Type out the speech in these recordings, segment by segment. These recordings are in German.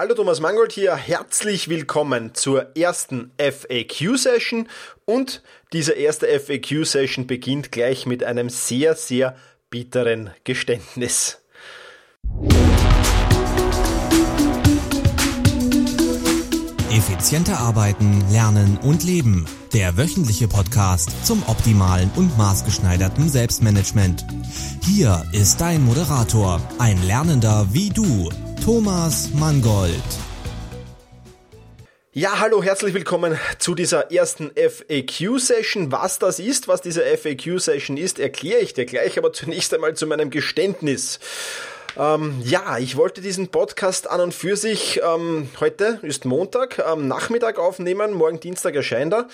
Hallo Thomas Mangold hier, herzlich willkommen zur ersten FAQ-Session und diese erste FAQ-Session beginnt gleich mit einem sehr, sehr bitteren Geständnis. Effizienter arbeiten, lernen und leben. Der wöchentliche Podcast zum optimalen und maßgeschneiderten Selbstmanagement. Hier ist dein Moderator, ein Lernender wie du, Thomas Mangold. Ja, hallo, herzlich willkommen zu dieser ersten FAQ-Session. Was das ist, was diese FAQ-Session ist, erkläre ich dir gleich, aber zunächst einmal zu meinem Geständnis. Ähm, ja, ich wollte diesen Podcast an und für sich ähm, heute ist Montag, am Nachmittag aufnehmen, morgen Dienstag erscheint er.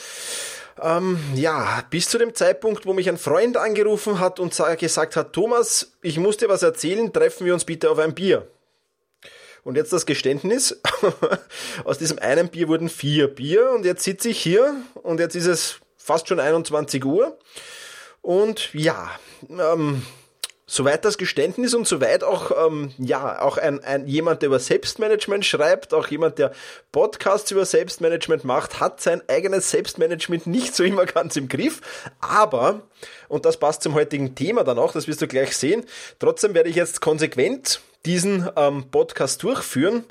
Ähm, ja, bis zu dem Zeitpunkt, wo mich ein Freund angerufen hat und gesagt hat, Thomas, ich muss dir was erzählen, treffen wir uns bitte auf ein Bier. Und jetzt das Geständnis. Aus diesem einen Bier wurden vier Bier und jetzt sitze ich hier und jetzt ist es fast schon 21 Uhr. Und ja, ähm, Soweit das Geständnis und soweit auch, ähm, ja, auch ein, ein jemand, der über Selbstmanagement schreibt, auch jemand, der Podcasts über Selbstmanagement macht, hat sein eigenes Selbstmanagement nicht so immer ganz im Griff. Aber, und das passt zum heutigen Thema dann auch, das wirst du gleich sehen, trotzdem werde ich jetzt konsequent diesen ähm, Podcast durchführen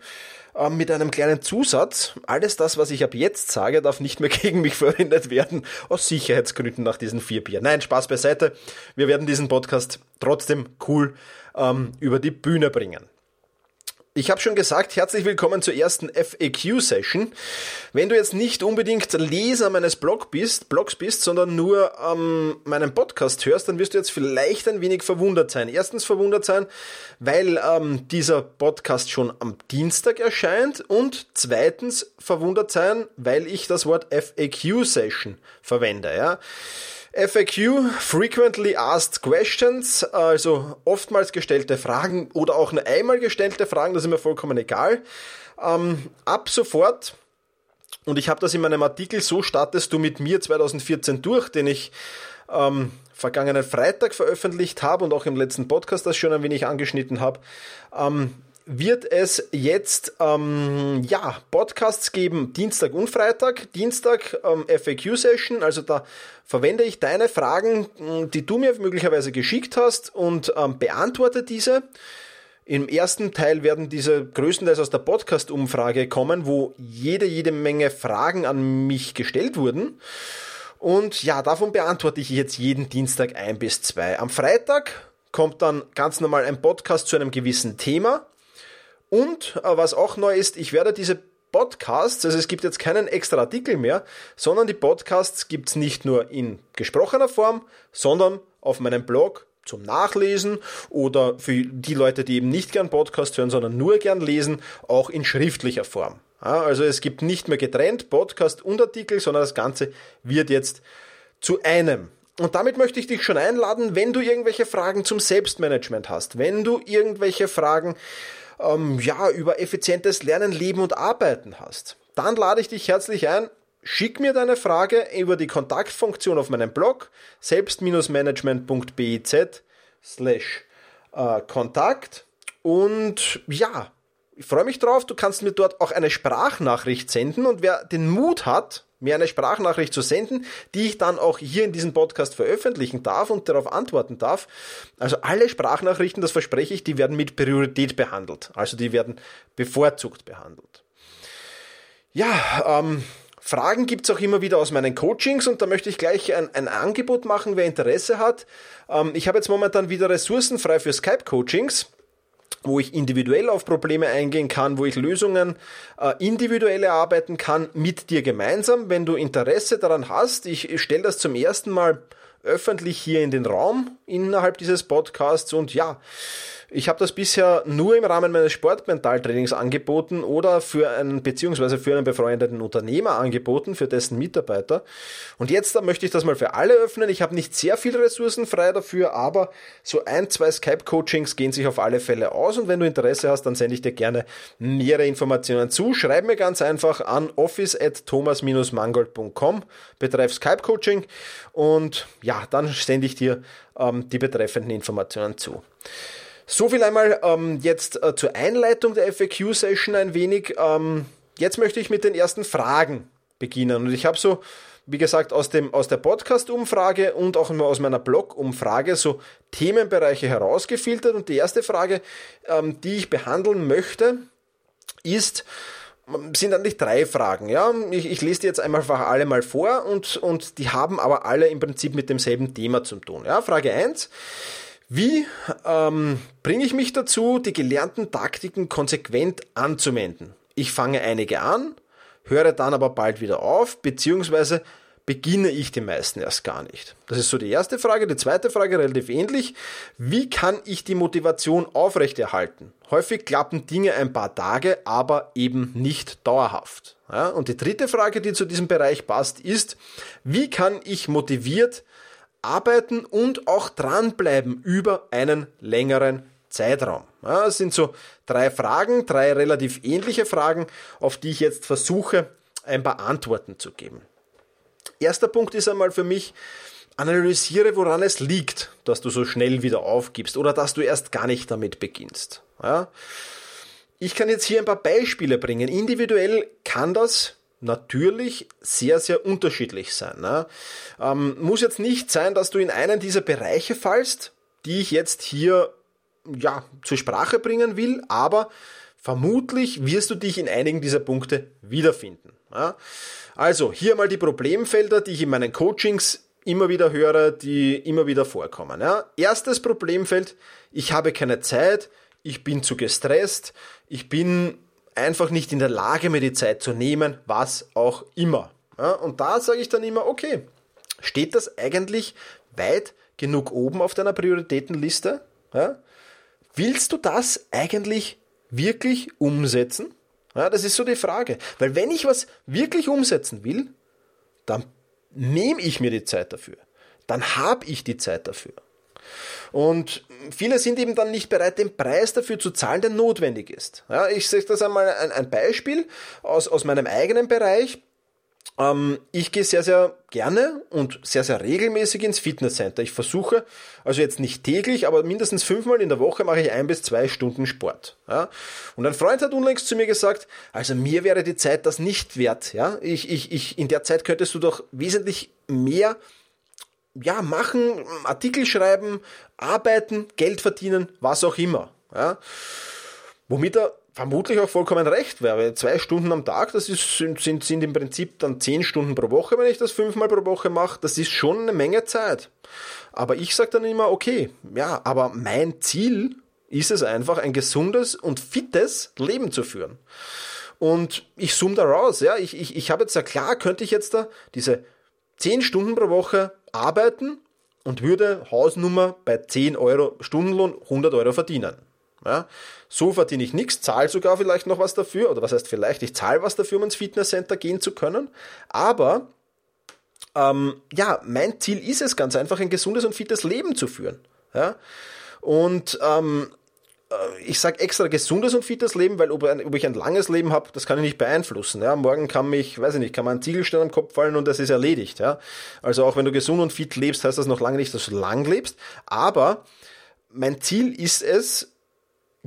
ähm, mit einem kleinen Zusatz. Alles das, was ich ab jetzt sage, darf nicht mehr gegen mich verwendet werden, aus Sicherheitsgründen nach diesen vier Bier. Nein, Spaß beiseite. Wir werden diesen Podcast trotzdem cool ähm, über die Bühne bringen. Ich habe schon gesagt, herzlich willkommen zur ersten FAQ-Session. Wenn du jetzt nicht unbedingt Leser meines Blog bist, Blogs bist, sondern nur ähm, meinen Podcast hörst, dann wirst du jetzt vielleicht ein wenig verwundert sein. Erstens verwundert sein, weil ähm, dieser Podcast schon am Dienstag erscheint und zweitens verwundert sein, weil ich das Wort FAQ-Session verwende. Ja. FAQ, Frequently Asked Questions, also oftmals gestellte Fragen oder auch nur einmal gestellte Fragen, das ist mir vollkommen egal. Ähm, ab sofort, und ich habe das in meinem Artikel So startest du mit mir 2014 durch, den ich ähm, vergangenen Freitag veröffentlicht habe und auch im letzten Podcast das schon ein wenig angeschnitten habe, ähm, wird es jetzt ähm, ja Podcasts geben, Dienstag und Freitag. Dienstag ähm, FAQ-Session, also da verwende ich deine Fragen, die du mir möglicherweise geschickt hast und ähm, beantworte diese. Im ersten Teil werden diese größtenteils aus der Podcast-Umfrage kommen, wo jede, jede Menge Fragen an mich gestellt wurden. Und ja, davon beantworte ich jetzt jeden Dienstag ein bis zwei. Am Freitag kommt dann ganz normal ein Podcast zu einem gewissen Thema. Und äh, was auch neu ist, ich werde diese Podcasts, also es gibt jetzt keinen extra Artikel mehr, sondern die Podcasts gibt es nicht nur in gesprochener Form, sondern auf meinem Blog zum Nachlesen oder für die Leute, die eben nicht gern Podcast hören, sondern nur gern lesen, auch in schriftlicher Form. Also es gibt nicht mehr getrennt Podcast und Artikel, sondern das Ganze wird jetzt zu einem. Und damit möchte ich dich schon einladen, wenn du irgendwelche Fragen zum Selbstmanagement hast, wenn du irgendwelche Fragen ähm, ja, über effizientes Lernen, Leben und Arbeiten hast, dann lade ich dich herzlich ein, Schick mir deine Frage über die Kontaktfunktion auf meinem Blog selbst-management.biz slash äh, Kontakt. Und ja, ich freue mich drauf. Du kannst mir dort auch eine Sprachnachricht senden. Und wer den Mut hat, mir eine Sprachnachricht zu senden, die ich dann auch hier in diesem Podcast veröffentlichen darf und darauf antworten darf. Also alle Sprachnachrichten, das verspreche ich, die werden mit Priorität behandelt. Also die werden bevorzugt behandelt. Ja, ähm, Fragen gibt's auch immer wieder aus meinen Coachings und da möchte ich gleich ein, ein Angebot machen, wer Interesse hat. Ähm, ich habe jetzt momentan wieder Ressourcen frei für Skype-Coachings wo ich individuell auf Probleme eingehen kann, wo ich Lösungen äh, individuell erarbeiten kann mit dir gemeinsam. Wenn du Interesse daran hast, ich, stelle das zum ersten Mal öffentlich hier in den Raum innerhalb dieses Podcasts und ja, ich habe das bisher nur im Rahmen meines Sportmentaltrainings angeboten oder für einen beziehungsweise für einen befreundeten Unternehmer angeboten, für dessen Mitarbeiter. Und jetzt möchte ich das mal für alle öffnen. Ich habe nicht sehr viele Ressourcen frei dafür, aber so ein, zwei Skype-Coachings gehen sich auf alle Fälle aus. Und wenn du Interesse hast, dann sende ich dir gerne nähere Informationen zu. Schreib mir ganz einfach an office at thomas-mangold.com betreff Skype-Coaching und ja, dann sende ich dir ähm, die betreffenden Informationen zu. So viel einmal ähm, jetzt äh, zur Einleitung der FAQ-Session ein wenig. Ähm, jetzt möchte ich mit den ersten Fragen beginnen. Und ich habe so, wie gesagt, aus, dem, aus der Podcast-Umfrage und auch aus meiner Blog-Umfrage so Themenbereiche herausgefiltert. Und die erste Frage, ähm, die ich behandeln möchte, ist, sind eigentlich drei Fragen. Ja? Ich, ich lese die jetzt einmal alle mal vor und, und die haben aber alle im Prinzip mit demselben Thema zu tun. Ja? Frage 1. Wie ähm, bringe ich mich dazu, die gelernten Taktiken konsequent anzuwenden? Ich fange einige an, höre dann aber bald wieder auf, beziehungsweise beginne ich die meisten erst gar nicht? Das ist so die erste Frage. Die zweite Frage relativ ähnlich. Wie kann ich die Motivation aufrechterhalten? Häufig klappen Dinge ein paar Tage, aber eben nicht dauerhaft. Ja, und die dritte Frage, die zu diesem Bereich passt, ist, wie kann ich motiviert arbeiten und auch dranbleiben über einen längeren Zeitraum? Ja, das sind so drei Fragen, drei relativ ähnliche Fragen, auf die ich jetzt versuche, ein paar Antworten zu geben. Erster Punkt ist einmal für mich, analysiere, woran es liegt, dass du so schnell wieder aufgibst oder dass du erst gar nicht damit beginnst. Ich kann jetzt hier ein paar Beispiele bringen. Individuell kann das natürlich sehr, sehr unterschiedlich sein. Ne? Ähm, muss jetzt nicht sein, dass du in einen dieser Bereiche fallst, die ich jetzt hier ja, zur Sprache bringen will, aber vermutlich wirst du dich in einigen dieser Punkte wiederfinden. Ja? Also hier mal die Problemfelder, die ich in meinen Coachings immer wieder höre, die immer wieder vorkommen. Ja? Erstes Problemfeld, ich habe keine Zeit, ich bin zu gestresst, ich bin einfach nicht in der Lage, mir die Zeit zu nehmen, was auch immer. Ja? Und da sage ich dann immer, okay, steht das eigentlich weit genug oben auf deiner Prioritätenliste? Ja? Willst du das eigentlich wirklich umsetzen? Ja, das ist so die Frage. Weil wenn ich was wirklich umsetzen will, dann nehme ich mir die Zeit dafür. Dann habe ich die Zeit dafür. Und viele sind eben dann nicht bereit, den Preis dafür zu zahlen, der notwendig ist. Ja, ich sage das einmal ein, Beispiel aus, aus meinem eigenen Bereich. Ähm, ich gehe sehr, sehr gerne und sehr, sehr regelmäßig ins Fitnesscenter. Ich versuche, also jetzt nicht täglich, aber mindestens fünfmal in der Woche mache ich ein bis zwei Stunden Sport. Ja? Und ein Freund hat unlängst zu mir gesagt, also mir wäre die Zeit das nicht wert. Ja? Ich, ich, ich, in der Zeit könntest du doch wesentlich mehr ja, machen, Artikel schreiben, arbeiten, Geld verdienen, was auch immer. Ja? Womit er vermutlich auch vollkommen recht wäre. Zwei Stunden am Tag, das ist, sind, sind, sind im Prinzip dann zehn Stunden pro Woche, wenn ich das fünfmal pro Woche mache. Das ist schon eine Menge Zeit. Aber ich sage dann immer, okay, ja, aber mein Ziel ist es einfach, ein gesundes und fittes Leben zu führen. Und ich zoome da raus, ja, ich, ich, ich habe jetzt ja klar, könnte ich jetzt da diese zehn Stunden pro Woche arbeiten und würde Hausnummer bei 10 Euro Stundenlohn 100 Euro verdienen. Ja, so verdiene ich nichts, zahle sogar vielleicht noch was dafür, oder was heißt vielleicht, ich zahle was dafür, um ins Fitnesscenter gehen zu können. Aber ähm, ja, mein Ziel ist es ganz einfach, ein gesundes und fittes Leben zu führen. Ja? Und ähm, äh, ich sage extra gesundes und fittes Leben, weil ob, ob ich ein langes Leben habe, das kann ich nicht beeinflussen. Ja? Morgen kann mich, weiß ich nicht, kann man ein Ziegelstein am Kopf fallen und das ist erledigt. Ja? Also auch wenn du gesund und fit lebst, heißt das noch lange nicht, dass du lang lebst. Aber mein Ziel ist es,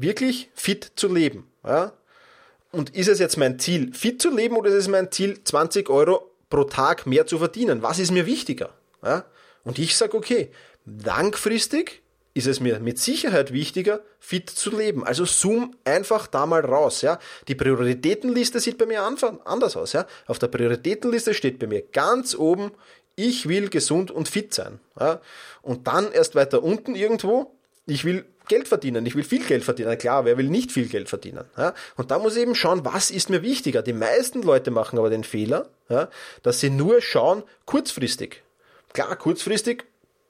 wirklich fit zu leben. Ja? Und ist es jetzt mein Ziel, fit zu leben oder ist es mein Ziel, 20 Euro pro Tag mehr zu verdienen? Was ist mir wichtiger? Ja? Und ich sage, okay, langfristig ist es mir mit Sicherheit wichtiger, fit zu leben. Also zoom einfach da mal raus. Ja? Die Prioritätenliste sieht bei mir anders aus. Ja? Auf der Prioritätenliste steht bei mir ganz oben, ich will gesund und fit sein. Ja? Und dann erst weiter unten irgendwo, ich will Geld verdienen, ich will viel Geld verdienen. Klar, wer will nicht viel Geld verdienen? Ja? Und da muss ich eben schauen, was ist mir wichtiger. Die meisten Leute machen aber den Fehler, ja, dass sie nur schauen, kurzfristig. Klar, kurzfristig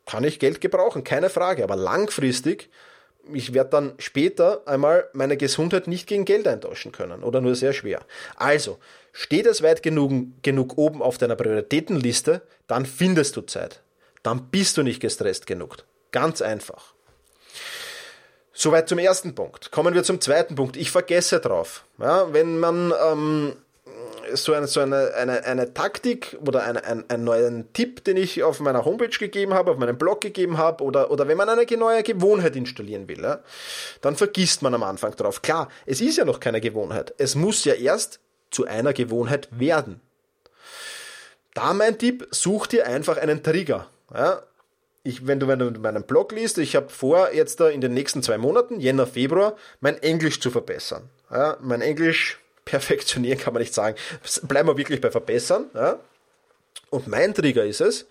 kann ich Geld gebrauchen, keine Frage, aber langfristig, ich werde dann später einmal meine Gesundheit nicht gegen Geld eintauschen können oder nur sehr schwer. Also, steht es weit genug, genug oben auf deiner Prioritätenliste, dann findest du Zeit. Dann bist du nicht gestresst genug. Ganz einfach. Soweit zum ersten Punkt. Kommen wir zum zweiten Punkt. Ich vergesse drauf. Ja, wenn man ähm, so eine, so eine, eine, eine Taktik oder eine, ein, einen neuen Tipp, den ich auf meiner Homepage gegeben habe, auf meinem Blog gegeben habe, oder, oder wenn man eine neue Gewohnheit installieren will, ja, dann vergisst man am Anfang drauf. Klar, es ist ja noch keine Gewohnheit. Es muss ja erst zu einer Gewohnheit werden. Da mein Tipp, such dir einfach einen Trigger. Ja, ich, wenn, du, wenn du meinen Blog liest, ich habe vor, jetzt da in den nächsten zwei Monaten, Jänner, Februar, mein Englisch zu verbessern. Ja, mein Englisch perfektionieren kann man nicht sagen. Bleiben wir wirklich bei verbessern. Ja. Und mein Trigger ist es,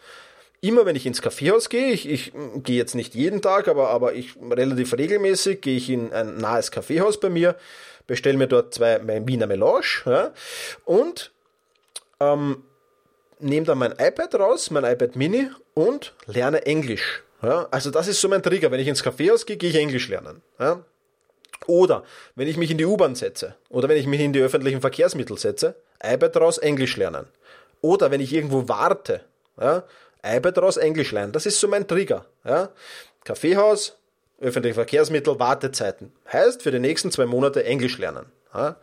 immer wenn ich ins Kaffeehaus gehe, ich, ich gehe jetzt nicht jeden Tag, aber, aber ich relativ regelmäßig gehe ich in ein nahes Kaffeehaus bei mir, bestelle mir dort zwei mein Wiener Melange ja, und ähm, nehme dann mein iPad raus, mein iPad Mini und lerne Englisch. Ja, also das ist so mein Trigger. Wenn ich ins Kaffeehaus gehe, gehe ich Englisch lernen. Ja. Oder wenn ich mich in die U-Bahn setze oder wenn ich mich in die öffentlichen Verkehrsmittel setze, raus, Englisch lernen. Oder wenn ich irgendwo warte, ja, raus, Englisch lernen. Das ist so mein Trigger. Ja. Kaffeehaus, öffentliche Verkehrsmittel, Wartezeiten. Heißt für die nächsten zwei Monate Englisch lernen. Ja.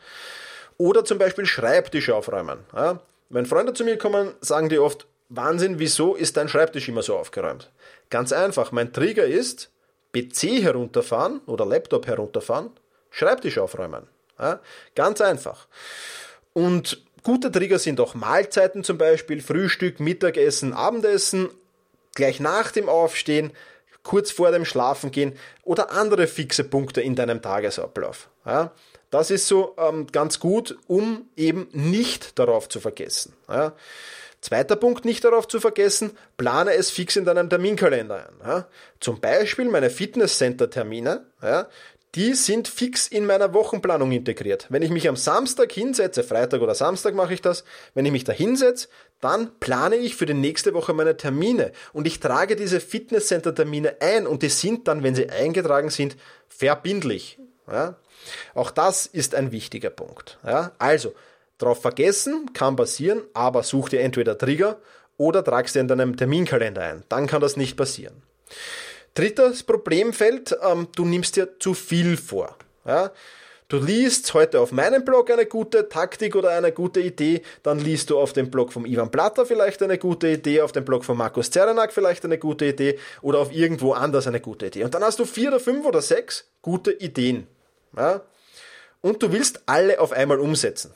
Oder zum Beispiel Schreibtisch aufräumen. Ja. Wenn Freunde zu mir kommen, sagen die oft, Wahnsinn, wieso ist dein Schreibtisch immer so aufgeräumt? Ganz einfach, mein Trigger ist, PC herunterfahren oder Laptop herunterfahren, Schreibtisch aufräumen. Ja, ganz einfach. Und gute Trigger sind auch Mahlzeiten zum Beispiel, Frühstück, Mittagessen, Abendessen, gleich nach dem Aufstehen, kurz vor dem Schlafengehen oder andere fixe Punkte in deinem Tagesablauf. Ja, das ist so ähm, ganz gut, um eben nicht darauf zu vergessen. Ja. Zweiter Punkt, nicht darauf zu vergessen, plane es fix in deinem Terminkalender ein. Ja. Zum Beispiel meine Fitnesscenter-Termine, ja, die sind fix in meiner Wochenplanung integriert. Wenn ich mich am Samstag hinsetze, Freitag oder Samstag mache ich das, wenn ich mich da hinsetze, dann plane ich für die nächste Woche meine Termine und ich trage diese Fitnesscenter-Termine ein und die sind dann, wenn sie eingetragen sind, verbindlich. Ja? Auch das ist ein wichtiger Punkt. Ja? Also, drauf vergessen kann passieren, aber such dir entweder Trigger oder tragst dir in deinem Terminkalender ein. Dann kann das nicht passieren. Drittes Problemfeld, ähm, du nimmst dir zu viel vor. Ja? Du liest heute auf meinem Blog eine gute Taktik oder eine gute Idee, dann liest du auf dem Blog vom Ivan Platter vielleicht eine gute Idee, auf dem Blog von Markus Zerenak vielleicht eine gute Idee oder auf irgendwo anders eine gute Idee. Und dann hast du vier oder fünf oder sechs gute Ideen. Ja? Und du willst alle auf einmal umsetzen.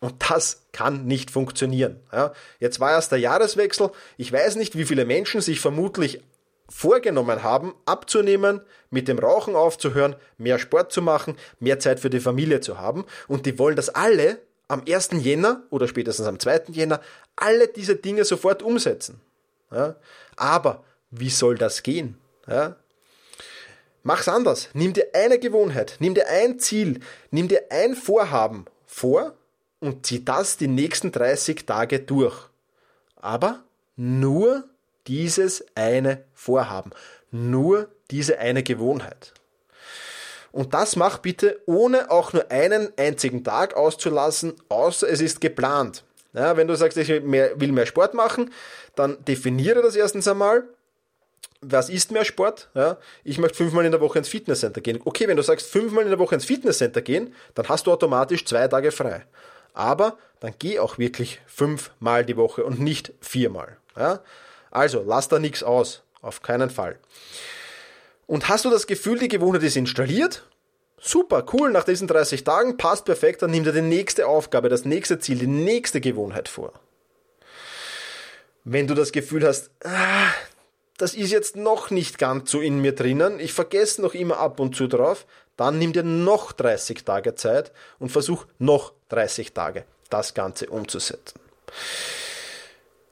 Und das kann nicht funktionieren. Ja? Jetzt war erst der Jahreswechsel. Ich weiß nicht, wie viele Menschen sich vermutlich vorgenommen haben, abzunehmen, mit dem Rauchen aufzuhören, mehr Sport zu machen, mehr Zeit für die Familie zu haben. Und die wollen das alle am 1. Jänner oder spätestens am 2. Jänner alle diese Dinge sofort umsetzen. Ja? Aber wie soll das gehen? Ja? Mach's anders. Nimm dir eine Gewohnheit, nimm dir ein Ziel, nimm dir ein Vorhaben vor und zieh das die nächsten 30 Tage durch. Aber nur dieses eine Vorhaben, nur diese eine Gewohnheit. Und das mach bitte ohne auch nur einen einzigen Tag auszulassen, außer es ist geplant. Ja, wenn du sagst, ich will mehr, will mehr Sport machen, dann definiere das erstens einmal was ist mehr Sport? Ja, ich möchte fünfmal in der Woche ins Fitnesscenter gehen. Okay, wenn du sagst fünfmal in der Woche ins Fitnesscenter gehen, dann hast du automatisch zwei Tage frei. Aber dann geh auch wirklich fünfmal die Woche und nicht viermal. Ja? Also lass da nichts aus. Auf keinen Fall. Und hast du das Gefühl, die Gewohnheit ist installiert? Super, cool, nach diesen 30 Tagen passt perfekt, dann nimm dir die nächste Aufgabe, das nächste Ziel, die nächste Gewohnheit vor. Wenn du das Gefühl hast, ah, das ist jetzt noch nicht ganz so in mir drinnen, ich vergesse noch immer ab und zu drauf, dann nimm dir noch 30 Tage Zeit und versuch noch 30 Tage das Ganze umzusetzen.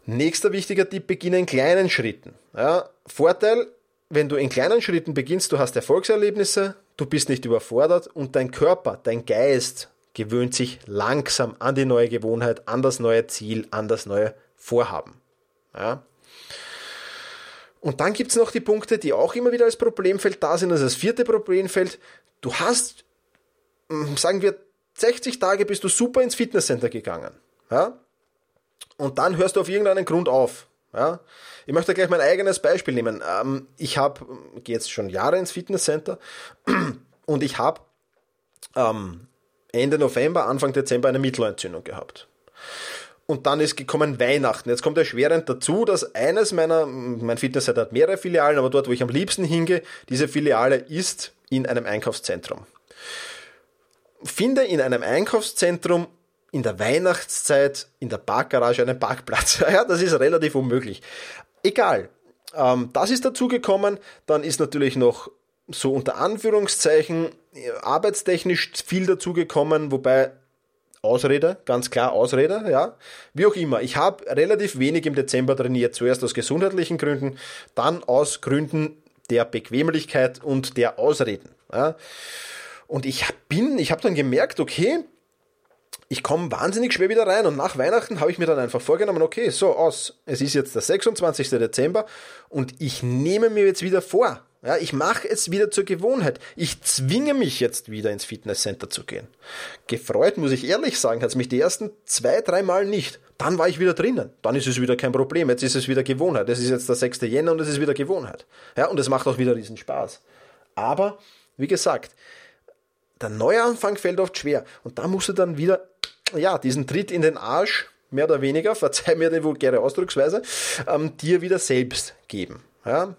Nächster wichtiger Tipp, beginne in kleinen Schritten. Ja, Vorteil, wenn du in kleinen Schritten beginnst, du hast Erfolgserlebnisse, du bist nicht überfordert und dein Körper, dein Geist gewöhnt sich langsam an die neue Gewohnheit, an das neue Ziel, an das neue Vorhaben. Ja. Und dann gibt es noch die Punkte, die auch immer wieder als Problemfeld da sind. Also das vierte Problemfeld, du hast, hm, sagen wir, 60 Tage bist du super ins Fitnesscenter gegangen. Ja? Und dann hörst du auf irgendeinen Grund auf. Ja? Ich möchte gleich mein eigenes Beispiel nehmen. Ähm, ich habe, gehe jetzt schon Jahre ins Fitnesscenter und ich habe ähm, Ende November, Anfang Dezember eine Mittelohrentzündung gehabt. Und dann ist gekommen Weihnachten. Jetzt kommt erschwerend dazu, dass eines meiner, mein Fitnesscenter hat mehrere Filialen, aber dort, wo ich am liebsten hingehe, diese Filiale ist in einem Einkaufszentrum. Finde in einem Einkaufszentrum in der Weihnachtszeit in der Parkgarage einen Parkplatz. Ja, das ist relativ unmöglich. Egal. Ähm, das ist dazugekommen. Dann ist natürlich noch so unter Anführungszeichen arbeitstechnisch viel dazugekommen, wobei Ausrede, ganz klar Ausrede, ja. Wie auch immer, ich habe relativ wenig im Dezember trainiert, zuerst aus gesundheitlichen Gründen, dann aus Gründen der Bequemlichkeit und der Ausreden. Ja. Und ich bin, ich habe dann gemerkt, okay, ich komme wahnsinnig schwer wieder rein und nach Weihnachten habe ich mir dann einfach vorgenommen, okay, so aus, es ist jetzt der 26. Dezember und ich nehme mir jetzt wieder vor, ja, ich mache es wieder zur Gewohnheit. Ich zwinge mich jetzt wieder ins Fitnesscenter zu gehen. Gefreut, muss ich ehrlich sagen, hat es mich die ersten zwei, drei Mal nicht. Dann war ich wieder drinnen. Dann ist es wieder kein Problem. Jetzt ist es wieder Gewohnheit. Es ist jetzt der 6. Jänner und es ist wieder Gewohnheit. Ja, und es macht auch wieder riesen Spaß. Aber, wie gesagt, der Neuanfang fällt oft schwer. Und da musst du dann wieder, ja, diesen Tritt in den Arsch, mehr oder weniger, verzeih mir die vulgäre Ausdrucksweise, ähm, dir wieder selbst geben. Ja,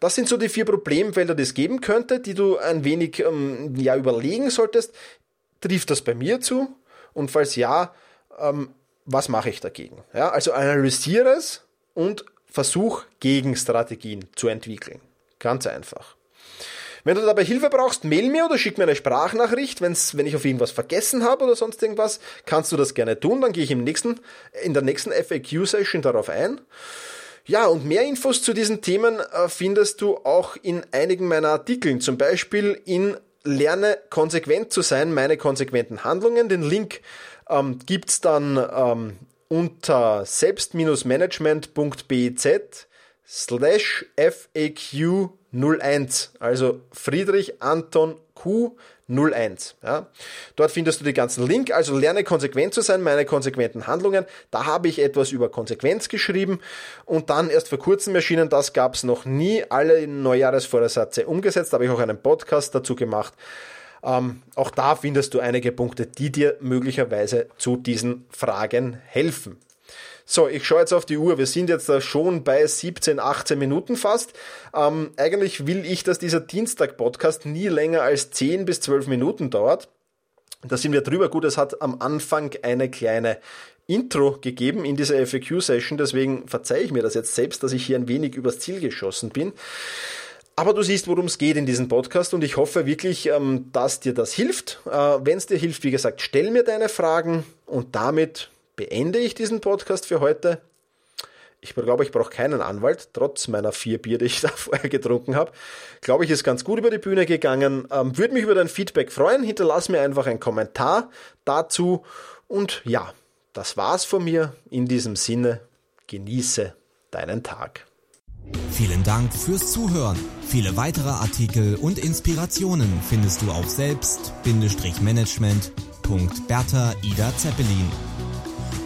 das sind so die vier Problemfelder, die es geben könnte, die du ein wenig ähm, ja, überlegen solltest. Trifft das bei mir zu? Und falls ja, ähm, was mache ich dagegen? Ja, also analysiere es und versuch Gegenstrategien zu entwickeln. Ganz einfach. Wenn du dabei Hilfe brauchst, mail mir oder schick mir eine Sprachnachricht. Wenn's, wenn ich auf irgendwas vergessen habe oder sonst irgendwas, kannst du das gerne tun. Dann gehe ich im nächsten, in der nächsten FAQ-Session darauf ein. Ja, und mehr Infos zu diesen Themen äh, findest du auch in einigen meiner Artikeln, zum Beispiel in Lerne konsequent zu sein, meine konsequenten Handlungen. Den Link ähm, gibt's dann ähm, unter selbst-management.bez slash FAQ 01, also Friedrich Anton Q 01. Ja. Dort findest du die ganzen Link, also lerne konsequent zu sein, meine konsequenten Handlungen. Da habe ich etwas über Konsequenz geschrieben und dann erst vor kurzem erschienen, das gab es noch nie, alle Neujahresvorsätze umgesetzt, da habe ich auch einen Podcast dazu gemacht. Ähm, auch da findest du einige Punkte, die dir möglicherweise zu diesen Fragen helfen. So, ich schaue jetzt auf die Uhr. Wir sind jetzt da schon bei 17, 18 Minuten fast. Ähm, eigentlich will ich, dass dieser Dienstag-Podcast nie länger als 10 bis 12 Minuten dauert. Da sind wir drüber. Gut, es hat am Anfang eine kleine Intro gegeben in dieser FAQ-Session, deswegen verzeihe ich mir das jetzt selbst, dass ich hier ein wenig übers Ziel geschossen bin. Aber du siehst, worum es geht in diesem Podcast und ich hoffe wirklich, ähm, dass dir das hilft. Äh, Wenn es dir hilft, wie gesagt, stell mir deine Fragen und damit beende ich diesen Podcast für heute. Ich glaube, ich brauche keinen Anwalt, trotz meiner vier Bier, die ich da vorher getrunken habe. Glaube ich, ist ganz gut über die Bühne gegangen. Ähm, Würde mich über dein Feedback freuen. Hinterlass mir einfach einen Kommentar dazu. Und ja, das war's von mir. In diesem Sinne, genieße deinen Tag. Vielen Dank fürs Zuhören. Viele weitere Artikel und Inspirationen findest du auf selbst-management.bertha Ida Zeppelin.